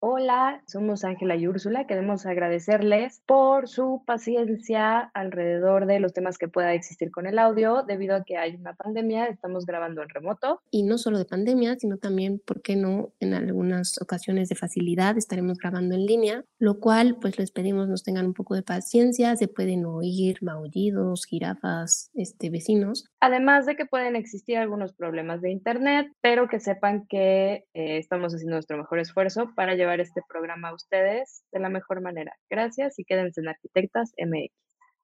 Hola, somos Ángela y Úrsula. Queremos agradecerles por su paciencia alrededor de los temas que pueda existir con el audio. Debido a que hay una pandemia, estamos grabando en remoto. Y no solo de pandemia, sino también, ¿por qué no? En algunas ocasiones de facilidad estaremos grabando en línea, lo cual pues les pedimos nos tengan un poco de paciencia. Se pueden oír maullidos, jirafas, este, vecinos. Además de que pueden existir algunos problemas de internet, pero que sepan que eh, estamos haciendo nuestro mejor esfuerzo para llevar este programa a ustedes de la mejor manera. Gracias y quédense en Arquitectas MX.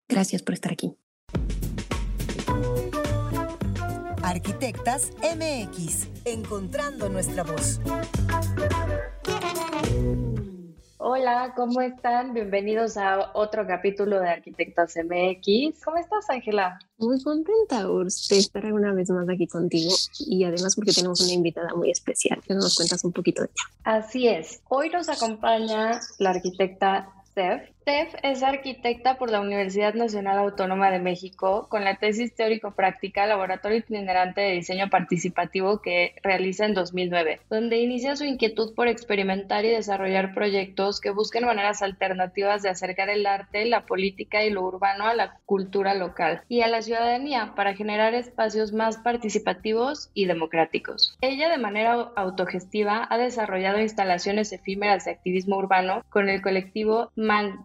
Gracias por estar aquí. Arquitectas MX, encontrando nuestra voz. Hola, ¿cómo están? Bienvenidos a otro capítulo de Arquitectas MX. ¿Cómo estás, Ángela? Muy contenta, Urs, de estar una vez más aquí contigo y además porque tenemos una invitada muy especial que nos cuentas un poquito de ella. Así es. Hoy nos acompaña la arquitecta Steph Steph es arquitecta por la Universidad Nacional Autónoma de México con la tesis teórico-práctica Laboratorio Itinerante de Diseño Participativo que realiza en 2009, donde inicia su inquietud por experimentar y desarrollar proyectos que busquen maneras alternativas de acercar el arte, la política y lo urbano a la cultura local y a la ciudadanía para generar espacios más participativos y democráticos. Ella de manera autogestiva ha desarrollado instalaciones efímeras de activismo urbano con el colectivo Man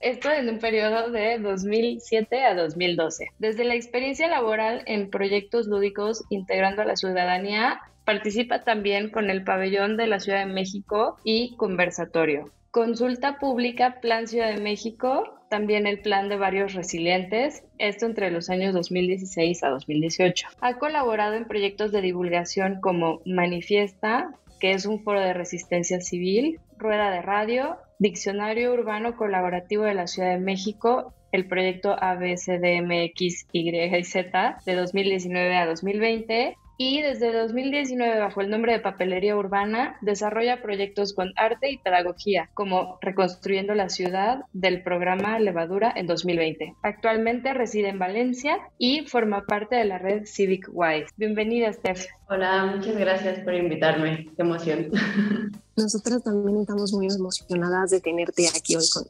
esto en un periodo de 2007 a 2012. Desde la experiencia laboral en proyectos lúdicos integrando a la ciudadanía, participa también con el pabellón de la Ciudad de México y conversatorio. Consulta pública Plan Ciudad de México, también el plan de varios resilientes, esto entre los años 2016 a 2018. Ha colaborado en proyectos de divulgación como Manifiesta, que es un foro de resistencia civil, Rueda de Radio, Diccionario Urbano Colaborativo de la Ciudad de México, el proyecto ABCDMX, Y y Z de 2019 a 2020 y desde 2019 bajo el nombre de Papelería Urbana desarrolla proyectos con arte y pedagogía como Reconstruyendo la Ciudad del programa Levadura en 2020. Actualmente reside en Valencia y forma parte de la red Civic Wise. Bienvenida, Steph. Hola, muchas gracias por invitarme. Qué emoción. Nosotras también estamos muy emocionadas de tenerte aquí hoy con,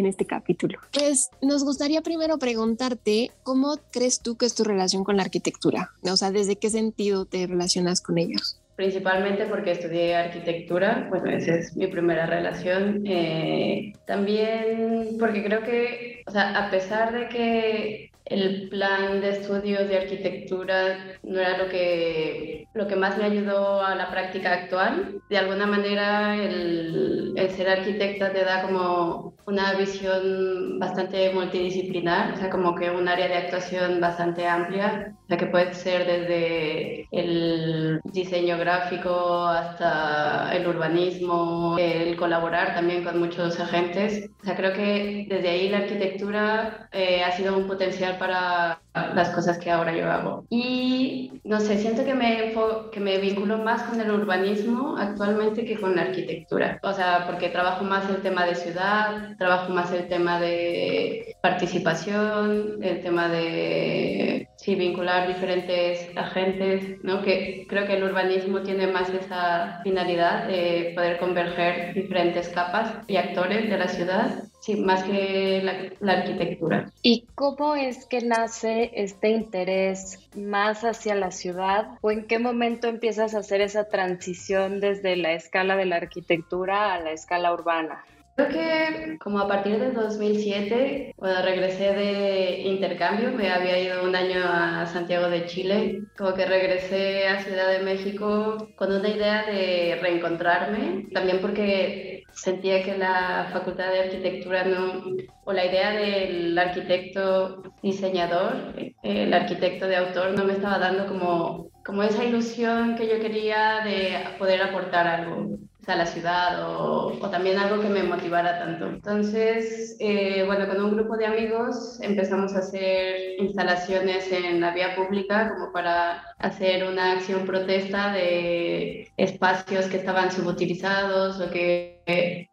en este capítulo. Pues nos gustaría primero preguntarte, ¿cómo crees tú que es tu relación con la arquitectura? O sea, ¿desde qué sentido te relacionas con ella? Principalmente porque estudié arquitectura, bueno, esa es mi primera relación. Eh, también porque creo que, o sea, a pesar de que el plan de estudios de arquitectura no era lo que, lo que más me ayudó a la práctica actual. De alguna manera el, el, ser arquitecta te da como una visión bastante multidisciplinar, o sea, como que un área de actuación bastante amplia, o sea, que puede ser desde el diseño gráfico hasta el urbanismo, el colaborar también con muchos agentes. O sea, creo que desde ahí la arquitectura eh, ha sido un potencial para las cosas que ahora yo hago. Y no sé, siento que me, que me vinculo más con el urbanismo actualmente que con la arquitectura. O sea, porque trabajo más el tema de ciudad, trabajo más el tema de participación, el tema de sí, vincular diferentes agentes, ¿no? que creo que el urbanismo tiene más esa finalidad de poder converger diferentes capas y actores de la ciudad más que la, la, arquitectura. ¿Y cómo es que nace este interés más hacia la ciudad? ¿O en qué momento empiezas a hacer esa transición desde la escala de la arquitectura a la escala urbana? Creo que como a partir de 2007, cuando regresé de intercambio, me había ido un año a Santiago de Chile, como que regresé a Ciudad de México con una idea de reencontrarme, también porque sentía que la facultad de arquitectura no, o la idea del arquitecto diseñador, el arquitecto de autor, no me estaba dando como, como esa ilusión que yo quería de poder aportar algo a la ciudad o, o, también algo que me motivara tanto. Entonces, eh, bueno, con un grupo de amigos empezamos a hacer instalaciones en la vía pública como para hacer una acción protesta de espacios que estaban subutilizados o que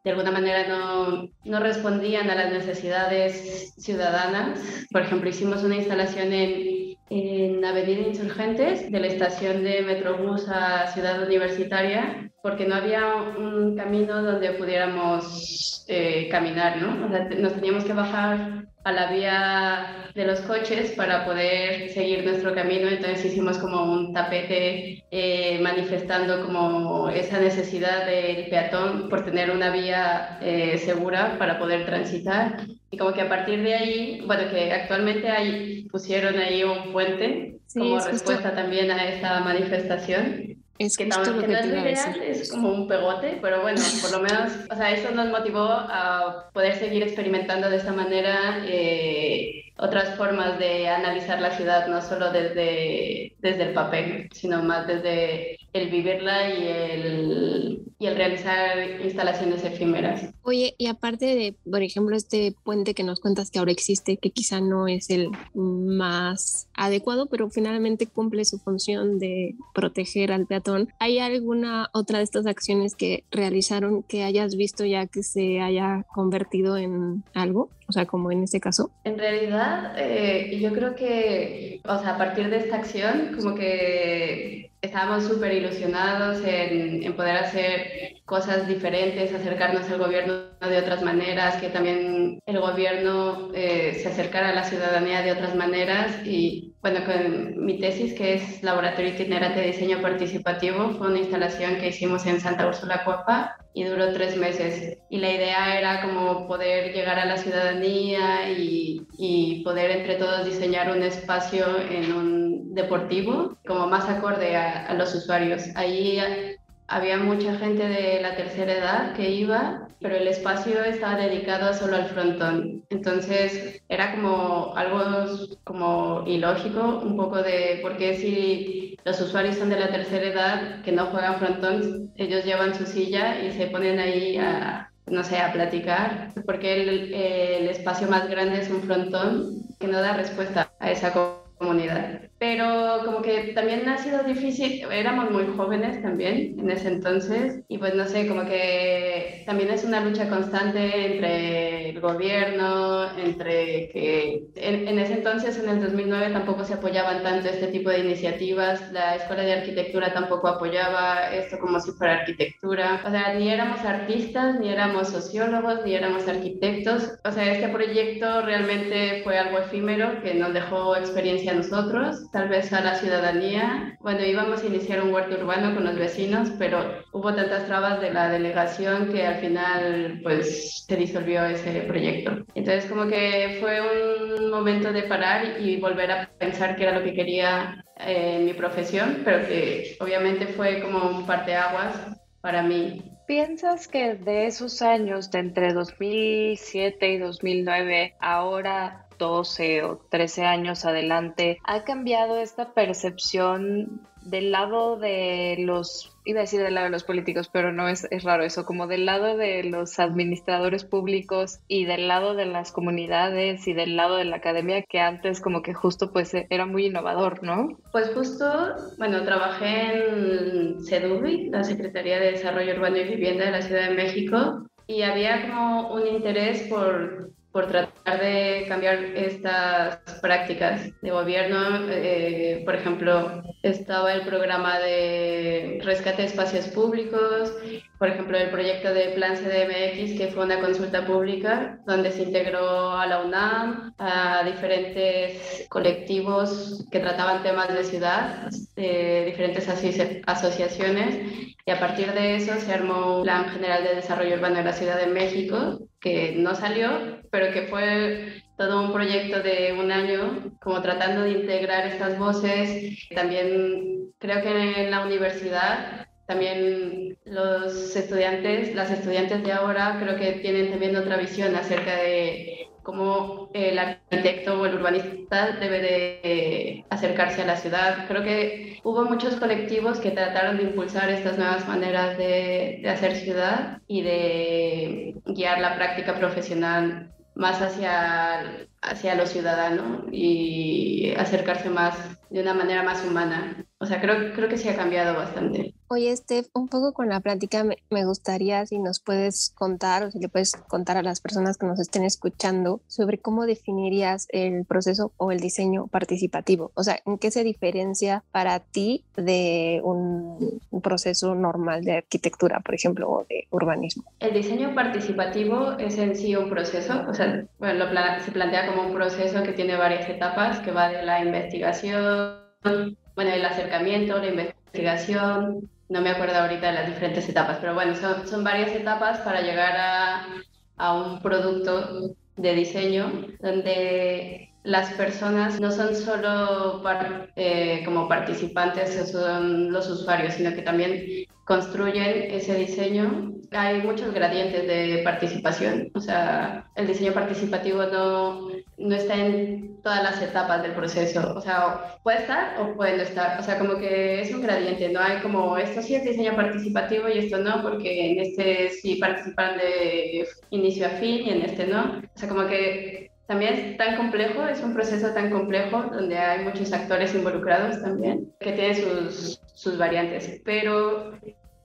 de alguna manera no, no respondían a las necesidades ciudadanas. Por ejemplo, hicimos una instalación en, en Avenida Insurgentes, de la estación de Metrobús a Ciudad Universitaria, porque no había un camino donde pudiéramos eh, caminar, ¿no? Nos teníamos que bajar a la vía de los coches para poder seguir nuestro camino. Entonces hicimos como un tapete eh, manifestando como esa necesidad del peatón por tener una vía eh, segura para poder transitar. Y como que a partir de ahí, bueno, que actualmente ahí pusieron ahí un puente como respuesta también a esta manifestación. Es que, justo lo que, no es a ideal, es como un pegote, pero bueno, por lo menos, o sea, eso nos motivó a poder seguir experimentando de esta manera eh, otras formas de analizar la ciudad, no solo desde, desde el papel, sino más desde el vivirla y el, y el realizar instalaciones efímeras. Oye, y aparte de, por ejemplo, este puente que nos cuentas que ahora existe, que quizá no es el más adecuado, pero finalmente cumple su función de proteger al peatón, ¿hay alguna otra de estas acciones que realizaron que hayas visto ya que se haya convertido en algo? O sea, como en este caso. En realidad, eh, yo creo que, o sea, a partir de esta acción, como que estábamos súper ilusionados en, en, poder hacer cosas diferentes, acercarnos al gobierno de otras maneras, que también el gobierno eh, se acercara a la ciudadanía de otras maneras. Y bueno, con mi tesis, que es Laboratorio Itinerante de Diseño Participativo, fue una instalación que hicimos en Santa Úrsula Cuapa y duró tres meses. Y la idea era como poder llegar a la ciudadanía y, y poder entre todos diseñar un espacio en un deportivo como más acorde a, los usuarios. Ahí había mucha gente de la tercera edad que iba, pero el espacio estaba dedicado solo al frontón. Entonces era como algo como ilógico, un poco de por qué si los usuarios son de la tercera edad que no juegan frontón, ellos llevan su silla y se ponen ahí a, no sé, a platicar, porque el, el espacio más grande es un frontón que no da respuesta a esa comunidad. Pero como que también ha sido difícil, éramos muy jóvenes también en ese entonces y pues no sé, como que también es una lucha constante entre el gobierno, entre que en, en ese entonces, en el 2009, tampoco se apoyaban tanto este tipo de iniciativas, la Escuela de Arquitectura tampoco apoyaba esto como si fuera arquitectura, o sea, ni éramos artistas, ni éramos sociólogos, ni éramos arquitectos, o sea, este proyecto realmente fue algo efímero que nos dejó experiencia a nosotros tal vez a la ciudadanía. Bueno, íbamos a iniciar un huerto urbano con los vecinos, pero hubo tantas trabas de la delegación que al final pues se disolvió ese proyecto. Entonces como que fue un momento de parar y volver a pensar qué era lo que quería eh, en mi profesión, pero que obviamente fue como un parteaguas para mí. ¿Piensas que de esos años, de entre 2007 y 2009, ahora 12 o 13 años adelante, ha cambiado esta percepción del lado de los, iba a decir del lado de los políticos, pero no es, es raro eso, como del lado de los administradores públicos y del lado de las comunidades y del lado de la academia que antes como que justo pues era muy innovador, ¿no? Pues justo, bueno, trabajé en CEDUBI, la Secretaría de Desarrollo Urbano y Vivienda de la Ciudad de México, y había como un interés por por tratar de cambiar estas prácticas de gobierno. Eh, por ejemplo, estaba el programa de rescate de espacios públicos, por ejemplo, el proyecto de Plan CDMX, que fue una consulta pública donde se integró a la UNAM, a diferentes colectivos que trataban temas de ciudad, de diferentes asoci asociaciones, y a partir de eso se armó un Plan General de Desarrollo Urbano de la Ciudad de México, que no salió, pero que fue todo un proyecto de un año, como tratando de integrar estas voces. También creo que en la universidad, también los estudiantes, las estudiantes de ahora, creo que tienen también otra visión acerca de cómo el arquitecto o el urbanista debe de acercarse a la ciudad. Creo que hubo muchos colectivos que trataron de impulsar estas nuevas maneras de, de hacer ciudad y de guiar la práctica profesional más hacia, hacia lo ciudadano y acercarse más de una manera más humana. O sea, creo, creo que sí ha cambiado bastante. Oye, Steph, un poco con la plática me, gustaría si nos puedes contar o si le puedes contar a las personas que nos estén escuchando sobre cómo definirías el proceso o el diseño participativo. O sea, ¿en qué se diferencia para ti de un, un proceso normal de arquitectura, por ejemplo, o de urbanismo? El diseño participativo es en sí un proceso, o sea, bueno, lo, se plantea como un proceso que tiene varias etapas, que va de la investigación, bueno, el acercamiento, la investigación, no me acuerdo ahorita de las diferentes etapas, pero bueno, son, son varias etapas para llegar a, a un producto de diseño donde las personas no son solo eh, como participantes, son los usuarios, sino que también construyen ese diseño. Hay muchos gradientes de participación, o sea, el diseño participativo no, no está en todas las etapas del proceso, o sea, puede estar o puede no estar, o sea, como que es un gradiente, no hay como esto sí es diseño participativo y esto no, porque en este sí participan de inicio a fin y en este no, o sea, como que también es tan complejo, es un proceso tan complejo donde hay muchos actores involucrados también, que tiene sus, sus variantes. Pero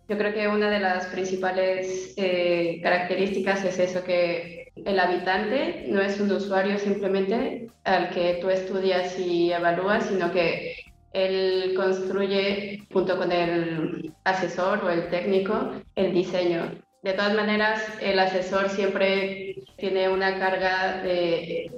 yo creo que una de las principales eh, características es eso, que el habitante no es un usuario simplemente al que tú estudias y evalúas, sino que él construye junto con el asesor o el técnico el diseño de todas maneras, el asesor siempre tiene una carga de,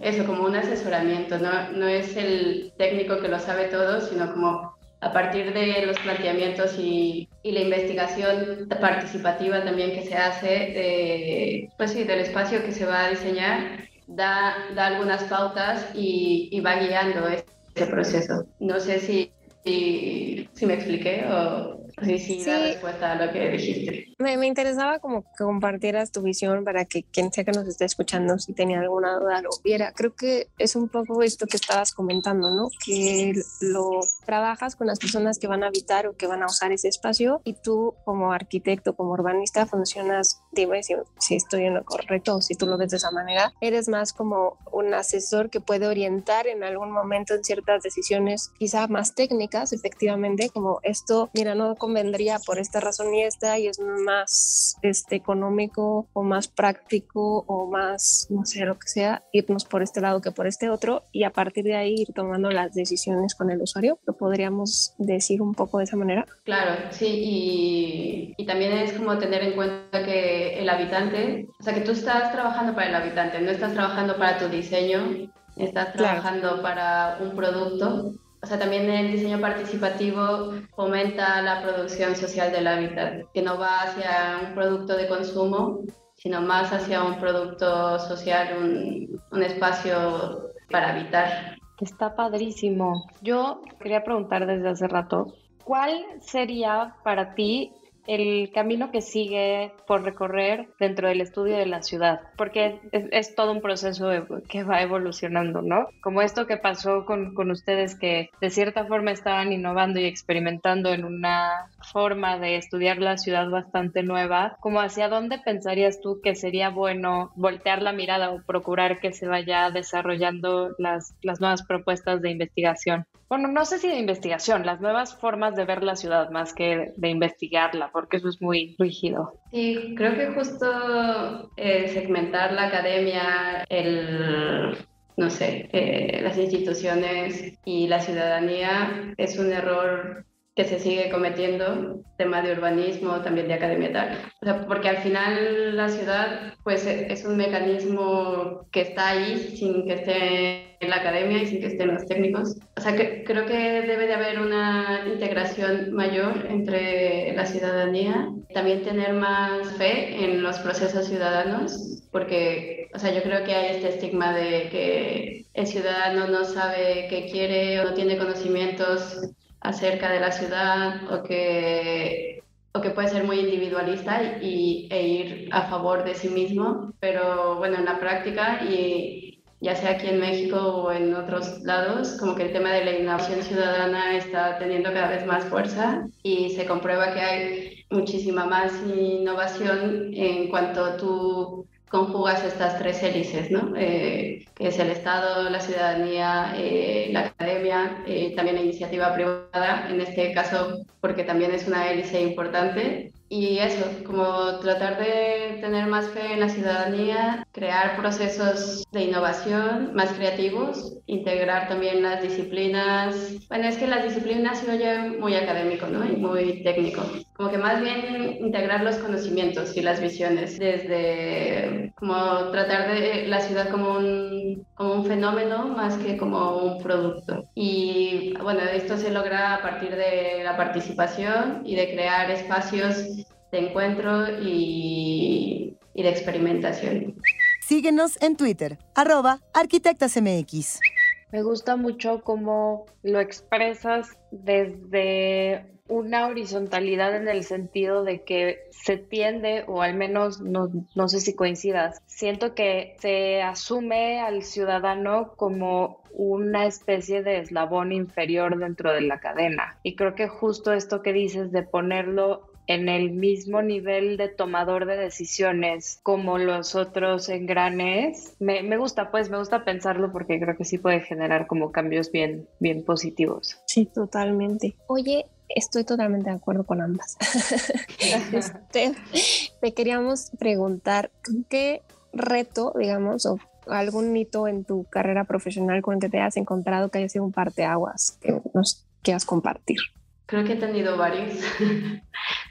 eso, como un asesoramiento, ¿no? es el técnico que lo sabe todo, sino como a partir de los planteamientos y, la investigación participativa también que se hace, pues sí, del espacio que se va a diseñar, da, algunas pautas y, va guiando ese proceso. No sé si, si, si me expliqué o Sí, sí, sí, respuesta a lo que dijiste. Me, me, interesaba como que compartieras tu visión para que quien sea que nos esté escuchando, si tenía alguna duda, lo viera. Creo que es un poco esto que estabas comentando, ¿no? Que lo trabajas con las personas que van a habitar o que van a usar ese espacio y tú como arquitecto, como urbanista, funcionas, dime si, si estoy en lo correcto o si tú lo ves de esa manera, eres más como un asesor que puede orientar en algún momento en ciertas decisiones, quizá más técnicas, efectivamente, como esto, mira, no convendría por esta razón y esta y es más este, económico o más práctico o más, no sé, lo que sea, irnos por este lado que por este otro y a partir de ahí ir tomando las decisiones con el usuario. ¿Lo podríamos decir un poco de esa manera? Claro, sí, y, y también es como tener en cuenta que el habitante, o sea, que tú estás trabajando para el habitante, no estás trabajando para tu diseño, estás trabajando claro. para un producto o sea, también el diseño participativo fomenta la producción social del hábitat, que no va hacia un producto de consumo, sino más hacia un producto social, un, un espacio para habitar. Está padrísimo. Yo quería preguntar desde hace rato, ¿cuál sería para ti el camino que sigue por recorrer dentro del estudio de la ciudad, porque es, todo un proceso que va evolucionando, ¿no? Como esto que pasó con, con, ustedes que de cierta forma estaban innovando y experimentando en una forma de estudiar la ciudad bastante nueva, como hacia dónde pensarías tú que sería bueno voltear la mirada o procurar que se vaya desarrollando las, las nuevas propuestas de investigación. Bueno, no sé si de investigación, las nuevas formas de ver la ciudad más que de investigarla, porque eso es muy rígido. Sí, creo que justo eh, segmentar la academia, el, no sé, eh, las instituciones y la ciudadanía es un error que se sigue cometiendo, tema de urbanismo, también de academia tal. O sea, porque al final la ciudad pues es un mecanismo que está ahí sin que esté en la academia y sin que estén los técnicos. O sea, que, creo que debe de haber una integración mayor entre la ciudadanía, también tener más fe en los procesos ciudadanos, porque, o sea, yo creo que hay este estigma de que el ciudadano no sabe qué quiere o no tiene conocimientos acerca de la ciudad o que, o que puede ser muy individualista y, e ir a favor de sí mismo, pero bueno, en la práctica y ya sea aquí en México o en otros lados, como que el tema de la innovación ciudadana está teniendo cada vez más fuerza y se comprueba que hay muchísima más innovación en cuanto tú conjugas estas tres hélices, ¿no? Eh, que es el Estado, la ciudadanía, eh, la academia, eh, también la iniciativa privada, en este caso porque también es una hélice importante y eso, como tratar de tener más fe en la ciudadanía, crear procesos de innovación más creativos, integrar también las disciplinas. Bueno, es que las disciplinas se oye muy académico, ¿no? Y muy técnico. Como que más bien integrar los conocimientos y las visiones, desde como tratar de la ciudad como un, como un fenómeno más que como un producto. Y bueno, esto se logra a partir de la participación y de crear espacios de encuentro y, y de experimentación. Síguenos en Twitter, arroba arquitectasmx. Me gusta mucho cómo lo expresas desde una horizontalidad en el sentido de que se tiende, o al menos no, no, sé si coincidas, siento que se asume al ciudadano como una especie de eslabón inferior dentro de la cadena. Y creo que justo esto que dices de ponerlo en el mismo nivel de tomador de decisiones como los otros engranes, me, me, gusta, pues me gusta pensarlo porque creo que sí puede generar como cambios bien, bien positivos. Sí, totalmente. Oye, estoy totalmente de acuerdo con ambas. este, te queríamos preguntar, ¿qué reto, digamos, o algún hito en tu carrera profesional con el que te has encontrado que haya sido un parteaguas que nos quieras compartir? Creo que he tenido varios.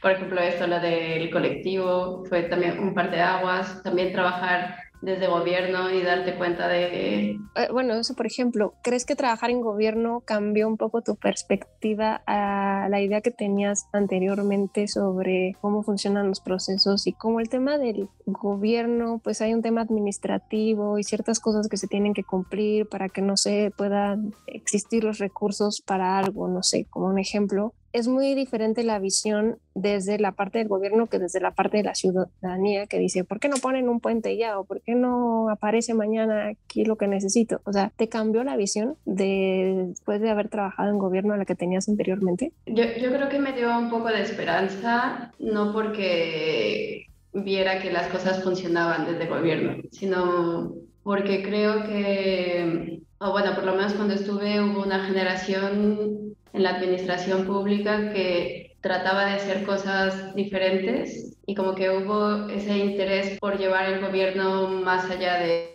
Por ejemplo, esto, lo del colectivo, fue también un par de aguas. También trabajar desde gobierno y darte cuenta de... Eh, bueno, eso por ejemplo, ¿crees que trabajar en gobierno cambió un poco tu perspectiva a la idea que tenías anteriormente sobre cómo funcionan los procesos y cómo el tema del gobierno, pues hay un tema administrativo y ciertas cosas que se tienen que cumplir para que no se puedan existir los recursos para algo, no sé, como un ejemplo, es muy diferente la visión desde la parte del gobierno que desde la parte de la ciudadanía que dice, ¿por qué no ponen un puente ya? ¿O por qué no aparece mañana aquí lo que necesito? O sea, ¿te cambió la visión de, después de haber trabajado en gobierno a la que tenías anteriormente? Yo, yo creo que me dio un poco de esperanza, no porque viera que las cosas funcionaban desde gobierno, sino porque creo que, o bueno, por lo menos cuando estuve hubo una generación en la administración pública que trataba de hacer cosas diferentes y como que hubo ese interés por llevar el gobierno más allá de,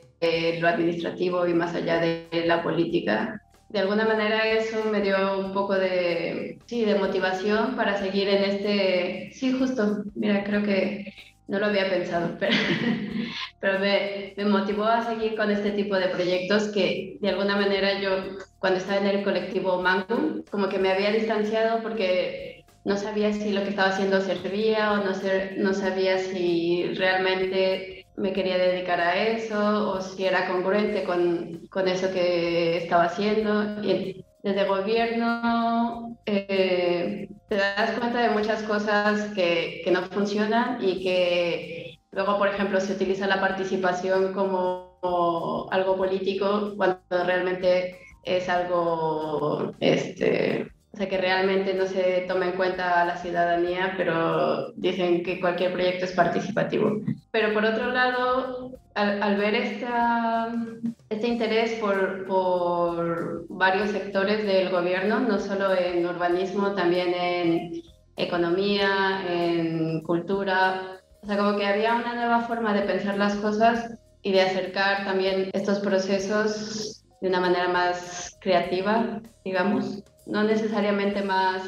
lo administrativo y más allá de la política. De alguna manera eso me dio un poco de, sí, de motivación para seguir en este, sí, justo, mira, creo que no lo había pensado, pero, me, motivó a seguir con este tipo de proyectos que de alguna manera yo, cuando estaba en el colectivo Mango, como que me había distanciado porque no sabía si lo que estaba haciendo servía o no, ser, no sabía si realmente me quería dedicar a eso o si era congruente con, con eso que estaba haciendo. Y desde gobierno eh, cosas que, que, no funcionan y que luego, por ejemplo, se utiliza la participación como, como algo político cuando realmente es algo este, o sea, que realmente no se toma en cuenta a la ciudadanía, pero dicen que cualquier proyecto es participativo. Pero por otro lado, al, al ver esta, este interés por, por varios sectores del gobierno, no solo en urbanismo, también en economía, en cultura, o sea, como que había una nueva forma de pensar las cosas y de acercar también estos procesos de una manera más creativa, digamos. No necesariamente más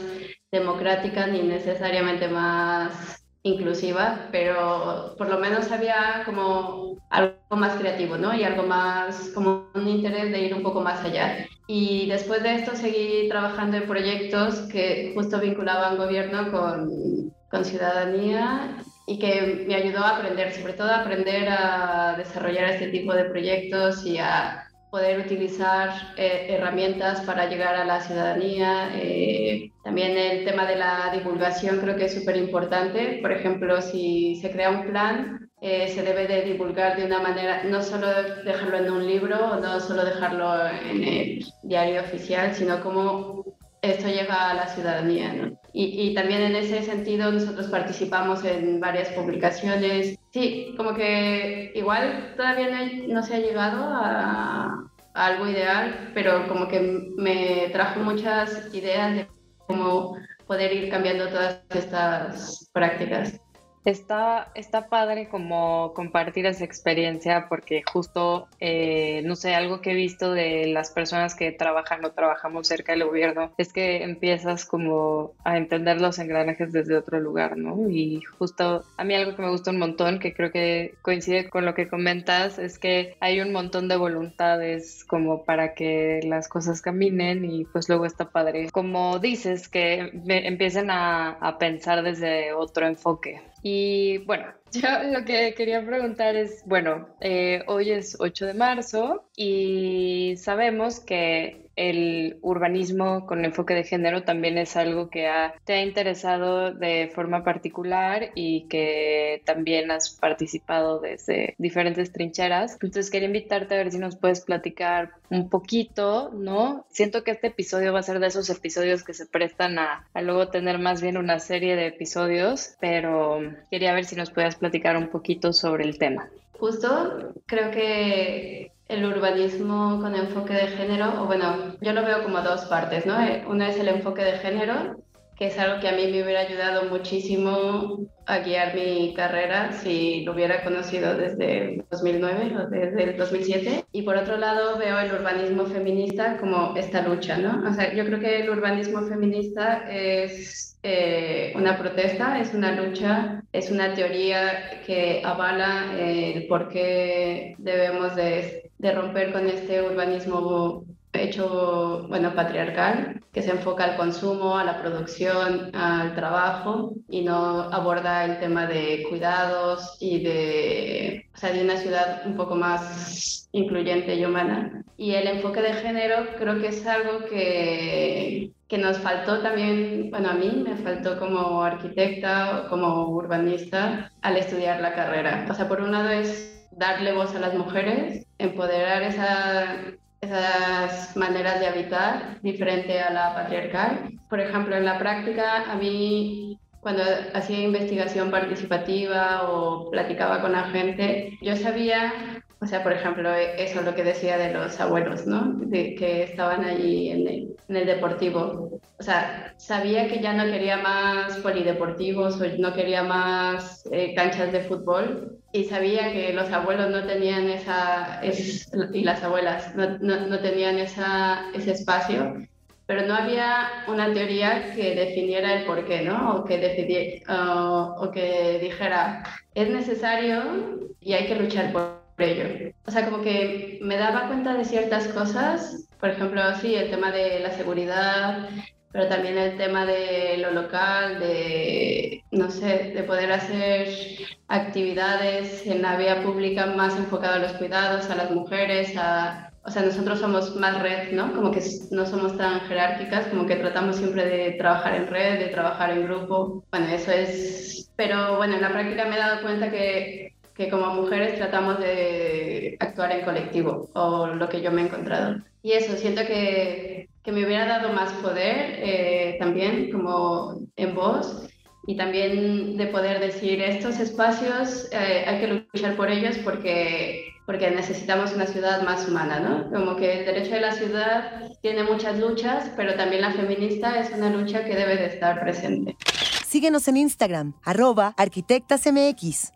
democrática ni necesariamente más inclusiva, pero por lo menos había como algo más creativo, ¿no? Y algo más, como un interés de ir un poco más allá. Y después de esto seguí trabajando en proyectos que justo vinculaban gobierno con, con ciudadanía y que me ayudó a aprender, sobre todo a aprender a desarrollar este tipo de proyectos y a poder utilizar eh, herramientas para llegar a la ciudadanía. Eh, también el tema de la divulgación creo que es súper importante. Por ejemplo, si se crea un plan, eh, se debe de divulgar de una manera, no solo dejarlo en un libro o no solo dejarlo en el diario oficial, sino cómo esto llega a la ciudadanía. Y, y, también en ese sentido nosotros participamos en varias publicaciones. Sí, como que igual todavía no, no se ha llegado a, a, algo ideal, pero como que me trajo muchas ideas de cómo poder ir cambiando todas estas prácticas. Está, está padre como compartir esa experiencia porque justo, eh, no sé, algo que he visto de las personas que trabajan o trabajamos cerca del gobierno es que empiezas como a entender los engranajes desde otro lugar, ¿no? Y justo a mí algo que me gusta un montón, que creo que coincide con lo que comentas, es que hay un montón de voluntades como para que las cosas caminen y pues luego está padre. Como dices, que empiecen a, a pensar desde otro enfoque. Y bueno, yo lo que quería preguntar es, bueno, eh, hoy es 8 de marzo y sabemos que el urbanismo con enfoque de género también es algo que te ha interesado de forma particular y que también has participado desde diferentes trincheras. Entonces quería invitarte a ver si nos puedes platicar un poquito, ¿no? Siento que este episodio va a ser de esos episodios que se prestan a, a luego tener más bien una serie de episodios, pero quería ver si nos puedes platicar un poquito sobre el tema. Justo, creo que el urbanismo con enfoque de género, o bueno, yo lo veo como dos partes, ¿no? Eh, una es el enfoque de género, que es algo que a mí me hubiera ayudado muchísimo a guiar mi carrera si lo hubiera conocido desde el 2009 o desde el 2007. Y por otro lado veo el urbanismo feminista como esta lucha, ¿no? O sea, yo creo que el urbanismo feminista es eh, una protesta, es una lucha, es una teoría que avala el por qué debemos de de romper con este urbanismo hecho, bueno, patriarcal, que se enfoca al consumo, a la producción, al trabajo y no aborda el tema de cuidados y de, o sea, de una ciudad un poco más incluyente y humana. Y el enfoque de género creo que es algo que, que nos faltó también, bueno, a mí me faltó como arquitecta, como urbanista al estudiar la carrera. O sea, por un lado es darle voz a las mujeres, empoderar esa, esas maneras de habitar diferente a la patriarcal. Por ejemplo, en la práctica, a mí cuando hacía investigación participativa o platicaba con la gente, yo sabía, o sea, por ejemplo, eso lo que decía de los abuelos, ¿no? De que estaban allí en el, en el deportivo. O sea, sabía que ya no quería más polideportivos o no quería más eh, canchas de fútbol, y sabía que los abuelos no tenían esa, y las abuelas no, no, tenían esa, ese espacio, pero no había una teoría que definiera el por qué, ¿no? O que, o que dijera, es necesario y hay que luchar por ello. O sea, como que me daba cuenta de ciertas cosas, por ejemplo, sí, el tema de la seguridad, pero también el tema de lo local, de, no sé, de poder hacer actividades en la vía pública más enfocado a los cuidados, a las mujeres, a, o sea, nosotros somos más red, ¿no? Como que no somos tan jerárquicas, como que tratamos siempre de trabajar en red, de trabajar en grupo. Bueno, eso es... Pero bueno, en la práctica me he dado cuenta que, que como mujeres tratamos de actuar en colectivo, o lo que yo me he encontrado. Y eso, siento que que me hubiera dado más poder eh, también como en voz y también de poder decir estos espacios eh, hay que luchar por ellos porque porque necesitamos una ciudad más humana, ¿no? Como que el derecho de la ciudad tiene muchas luchas, pero también la feminista es una lucha que debe de estar presente. Síguenos en Instagram, arroba arquitectasmx.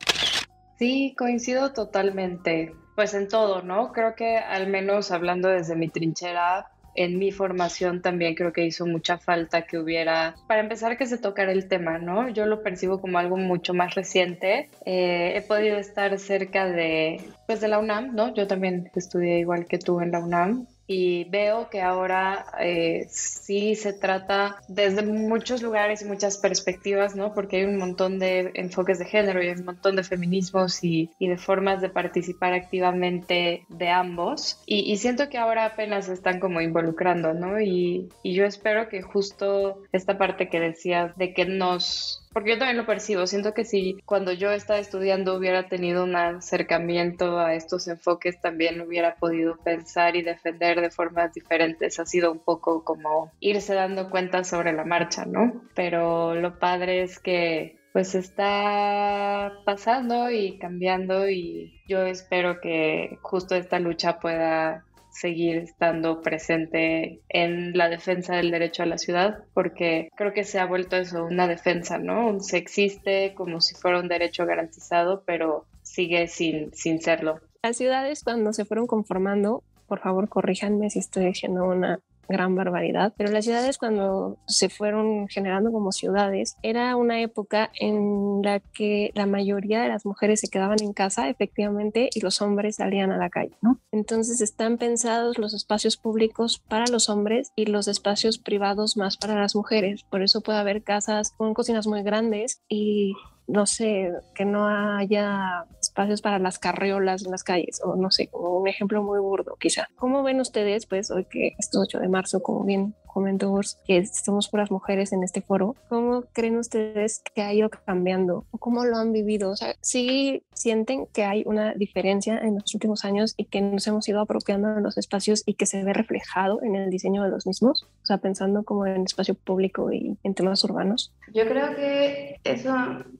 Sí, coincido totalmente. Pues en todo, ¿no? Creo que al menos hablando desde mi trinchera, en mi formación también creo que hizo mucha falta que hubiera, para empezar, que se tocara el tema, ¿no? Yo lo percibo como algo mucho más reciente. Eh, he podido estar cerca de, pues, de la UNAM, ¿no? Yo también estudié igual que tú en la UNAM y veo que ahora eh, sí se trata desde muchos lugares y muchas perspectivas, ¿no? Porque hay un montón de enfoques de género y un montón de feminismos y, de formas de participar activamente de ambos. Y, siento que ahora apenas están como involucrando, ¿no? Y, y yo espero que justo esta parte que decías de que nos porque yo también lo percibo. Siento que si cuando yo estaba estudiando hubiera tenido un acercamiento a estos enfoques, también hubiera podido pensar y defender de formas diferentes. Ha sido un poco como irse dando cuenta sobre la marcha, ¿no? Pero lo padre es que pues está pasando y cambiando y yo espero que justo esta lucha pueda seguir estando presente en la defensa del derecho a la ciudad, porque creo que se ha vuelto eso una defensa, ¿no? Se existe como si fuera un derecho garantizado, pero sigue sin, sin serlo. Las ciudades cuando se fueron conformando, por favor corríjanme si estoy diciendo una gran barbaridad, pero las ciudades cuando se fueron generando como ciudades era una época en la que la mayoría de las mujeres se quedaban en casa efectivamente y los hombres salían a la calle, ¿no? Entonces están pensados los espacios públicos para los hombres y los espacios privados más para las mujeres, por eso puede haber casas con cocinas muy grandes y no sé, que no haya espacios para las carriolas en las calles, o no sé, como un ejemplo muy burdo quizá. ¿Cómo ven ustedes, pues, hoy que es 8 de marzo, como bien comentó que somos puras mujeres en este foro, ¿cómo creen ustedes que ha ido cambiando? ¿O cómo lo han vivido? O sea, ¿sí sienten que hay una diferencia en los últimos años y que nos hemos ido apropiando de los espacios y que se ve reflejado en el diseño de los mismos? O sea, pensando como en espacio público y en temas urbanos. Yo creo que eso,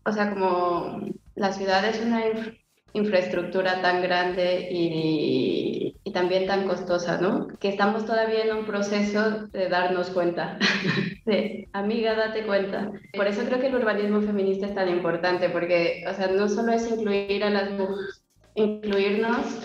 o sea, como la ciudad es una infraestructura tan grande y, también tan costosa, ¿no? Que estamos todavía en un proceso de darnos cuenta, amiga, date cuenta. Por eso creo que el urbanismo feminista es tan importante, porque, o sea, no solo es incluir a las mujeres, incluirnos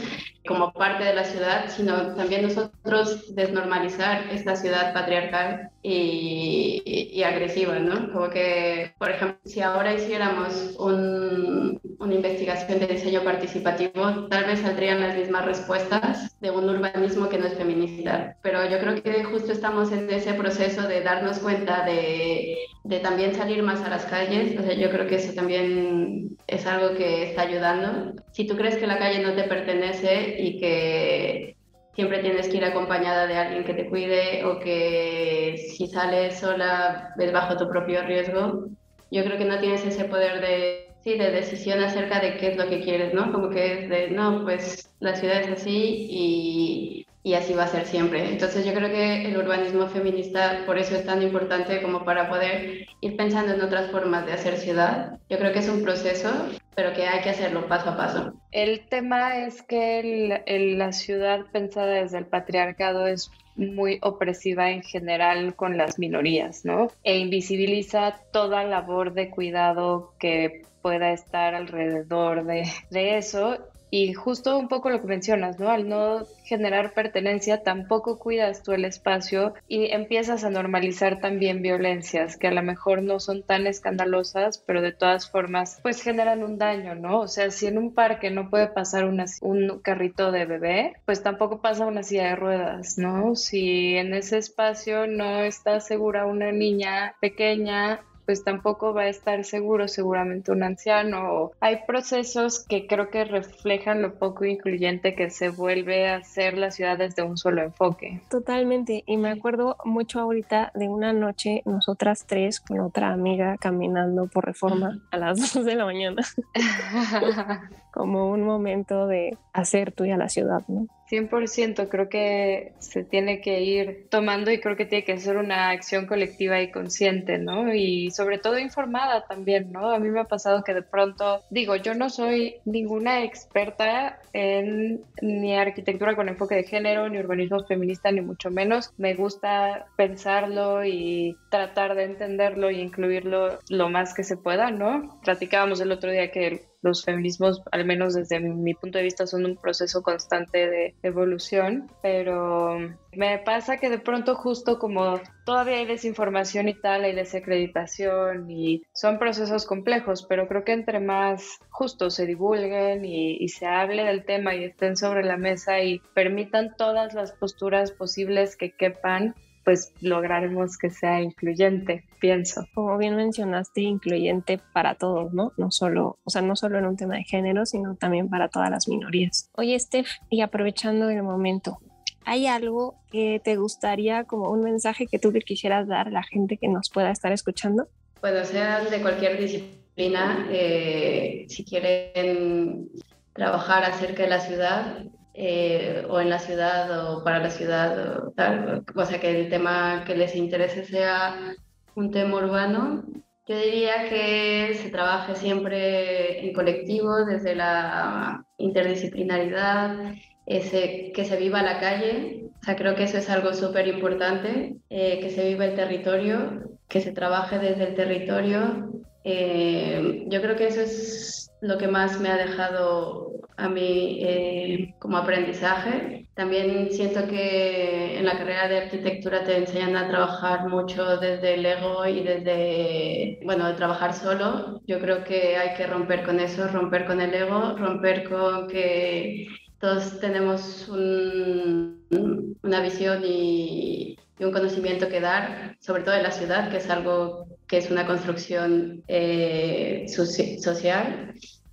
como parte de la ciudad, sino también nosotros desnormalizar esta ciudad patriarcal y, y, agresiva, ¿no? Como que, por ejemplo, si ahora hiciéramos un, una investigación de diseño participativo, tal vez saldrían las mismas respuestas de un urbanismo que no es feminista. Pero yo creo que justo estamos en ese proceso de darnos cuenta de, de también salir más a las calles. O sea, yo creo que eso también es algo que está ayudando. Si tú crees que la calle no te pertenece y que siempre tienes que ir acompañada de alguien que te cuide o que si sales sola ves bajo tu propio riesgo, yo creo que no tienes ese poder de, sí, de decisión acerca de qué es lo que quieres, ¿no? Como que es de, no, pues la ciudad es así y, y así va a ser siempre. Entonces yo creo que el urbanismo feminista por eso es tan importante como para poder ir pensando en otras formas de hacer ciudad. Yo creo que es un proceso, pero que hay que hacerlo paso a paso. El tema es que la ciudad pensada desde el patriarcado es muy opresiva en general con las minorías, ¿no? E invisibiliza toda labor de cuidado que pueda estar alrededor de, de eso y justo un poco lo que mencionas, ¿no? Al no generar pertenencia, tampoco cuidas tú el espacio y empiezas a normalizar también violencias que a lo mejor no son tan escandalosas, pero de todas formas, pues generan un daño, ¿no? O sea, si en un parque no puede pasar una, un carrito de bebé, pues tampoco pasa una silla de ruedas, ¿no? Si en ese espacio no está segura una niña pequeña, pues tampoco va a estar seguro seguramente un anciano. Hay procesos que creo que reflejan lo poco incluyente que se vuelve a hacer la ciudad desde un solo enfoque. Totalmente, y me acuerdo mucho ahorita de una noche, nosotras tres con otra amiga caminando por reforma a las 2 de la mañana, como un momento de hacer tuya la ciudad, ¿no? 100%, creo que se tiene que ir tomando y creo que tiene que ser una acción colectiva y consciente, ¿no? Y sobre todo informada también, ¿no? A mí me ha pasado que de pronto, digo, yo no soy ninguna experta en ni arquitectura con enfoque de género, ni urbanismo feminista, ni mucho menos. Me gusta pensarlo y tratar de entenderlo y incluirlo lo más que se pueda, ¿no? Platicábamos el otro día que los feminismos, al menos desde mi punto de vista, son un proceso constante de evolución, pero me pasa que de pronto justo como todavía hay desinformación y tal, hay desacreditación y son procesos complejos, pero creo que entre más justo se divulguen y, y se hable del tema y estén sobre la mesa y permitan todas las posturas posibles que quepan, pues lograremos que sea incluyente, pienso. Como bien mencionaste, incluyente para todos, ¿no? No solo, o sea, no solo en un tema de género, sino también para todas las minorías. Oye, Steph, y aprovechando el momento, ¿hay algo que te gustaría como un mensaje que tú le quisieras dar a la gente que nos pueda estar escuchando? bueno, sean de cualquier disciplina, eh, si quieren trabajar acerca de la ciudad, eh, o en la ciudad o para la ciudad o tal, o sea que el tema que les interese sea un tema urbano, yo diría que se trabaje siempre en colectivo, desde la interdisciplinaridad, ese, que se viva la calle. O sea, creo que eso es algo súper importante, eh, que se viva el territorio, que se trabaje desde el territorio. Eh, yo creo que eso es lo que más me ha dejado a mí eh, como aprendizaje. También siento que en la carrera de arquitectura te enseñan a trabajar mucho desde el ego y desde, bueno, de trabajar solo. Yo creo que hay que romper con eso, romper con el ego, romper con que todos tenemos una visión y, un conocimiento que dar, sobre todo en la ciudad, que es algo que es una construcción eh, social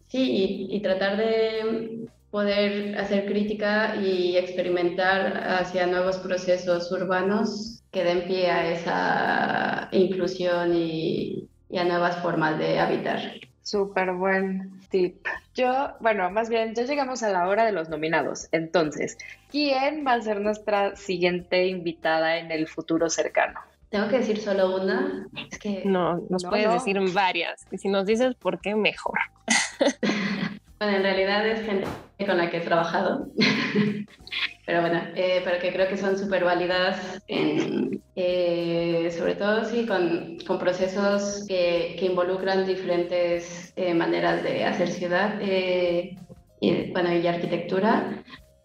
Sí, y, tratar de poder hacer crítica y experimentar hacia nuevos procesos urbanos que den pie a esa inclusión y, a nuevas formas de habitar. Súper buen tip. Yo, bueno, más bien, ya llegamos a la hora de los nominados. Entonces, ¿quién va a ser nuestra siguiente invitada en el futuro cercano? Tengo que decir solo una. Es que no, nos puedes decir varias. Y si nos dices por qué, mejor. Bueno, en realidad es gente con la que he trabajado. pero bueno, eh, pero que creo que son súper válidas, eh, sobre todo sí, con, con procesos que, involucran diferentes eh, maneras de hacer ciudad y, bueno, y arquitectura.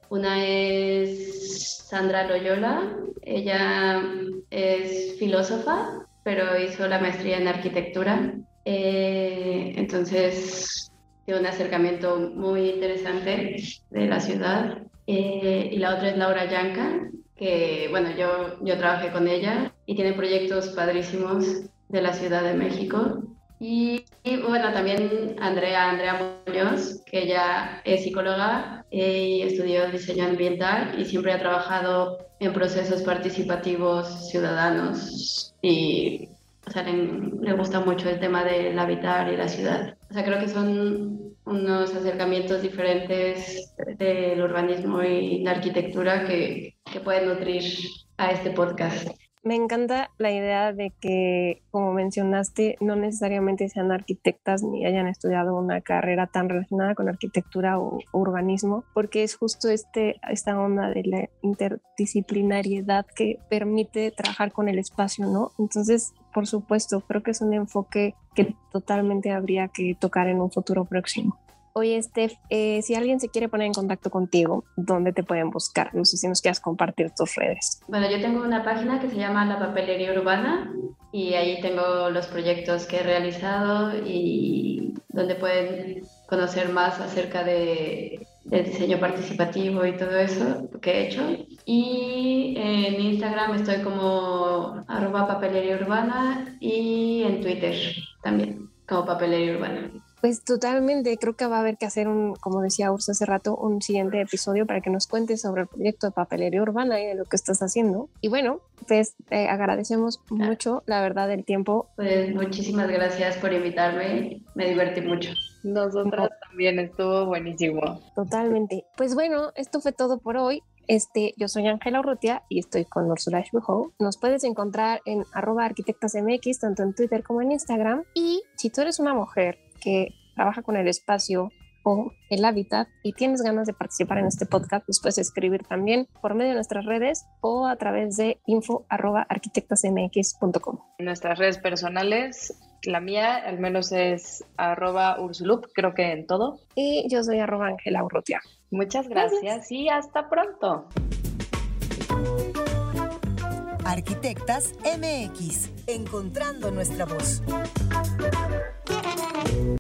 Una es Sandra Loyola, ella es filósofa, pero hizo la maestría en arquitectura. Eh, entonces, tiene un acercamiento muy interesante de la ciudad. Eh, y la otra es Laura Yanka, que, bueno, yo, yo trabajé con ella y tiene proyectos padrísimos de la Ciudad de México. Y, bueno, también Andrea, Andrea Muñoz, que ella es psicóloga y estudió diseño ambiental y siempre ha trabajado en procesos participativos ciudadanos y o sea, le, gusta mucho el tema del habitar y la ciudad. O sea, creo que son unos acercamientos diferentes del urbanismo y la arquitectura que, que pueden nutrir a este podcast. Me encanta la idea de que, como mencionaste, no necesariamente sean arquitectas ni hayan estudiado una carrera tan relacionada con arquitectura o urbanismo, porque es justo este, esta onda de la interdisciplinariedad que permite trabajar con el espacio, ¿no? Entonces, por supuesto, creo que es un enfoque que totalmente habría que tocar en un futuro próximo. Oye, Steph, eh, si alguien se quiere poner en contacto contigo, ¿dónde te pueden buscar? No sé si nos quieras compartir tus redes. Bueno, yo tengo una página que se llama La Papelería Urbana y ahí tengo los proyectos que he realizado y donde pueden conocer más acerca de, del diseño participativo y todo eso que he hecho. Y en Instagram estoy como arroba papelería urbana y en Twitter también como papelería urbana. Pues totalmente, creo que va a haber que hacer un, como decía Ursa hace rato, un siguiente episodio para que nos cuentes sobre el proyecto de papelería urbana y de lo que estás haciendo. Y bueno, pues te agradecemos mucho, la verdad, el tiempo. Pues muchísimas gracias por invitarme, me divertí mucho. Nosotras también, estuvo buenísimo. Totalmente. Pues bueno, esto fue todo por hoy. Este, yo soy Ángela Urrutia y estoy con Ursula Schbuchau. Nos puedes encontrar en arroba arquitectasmx, tanto en Twitter como en Instagram. Y si tú eres una mujer que trabaja con el espacio o el hábitat y tienes ganas de participar en este podcast, pues puedes escribir también por medio de nuestras redes o a través de info arroba arquitectasmx.com. Nuestras redes personales, la mía al menos es arroba ursulup, creo que en todo. Y yo soy arroba Angela Urrutia. Muchas gracias y hasta pronto. Arquitectas MX, encontrando nuestra voz.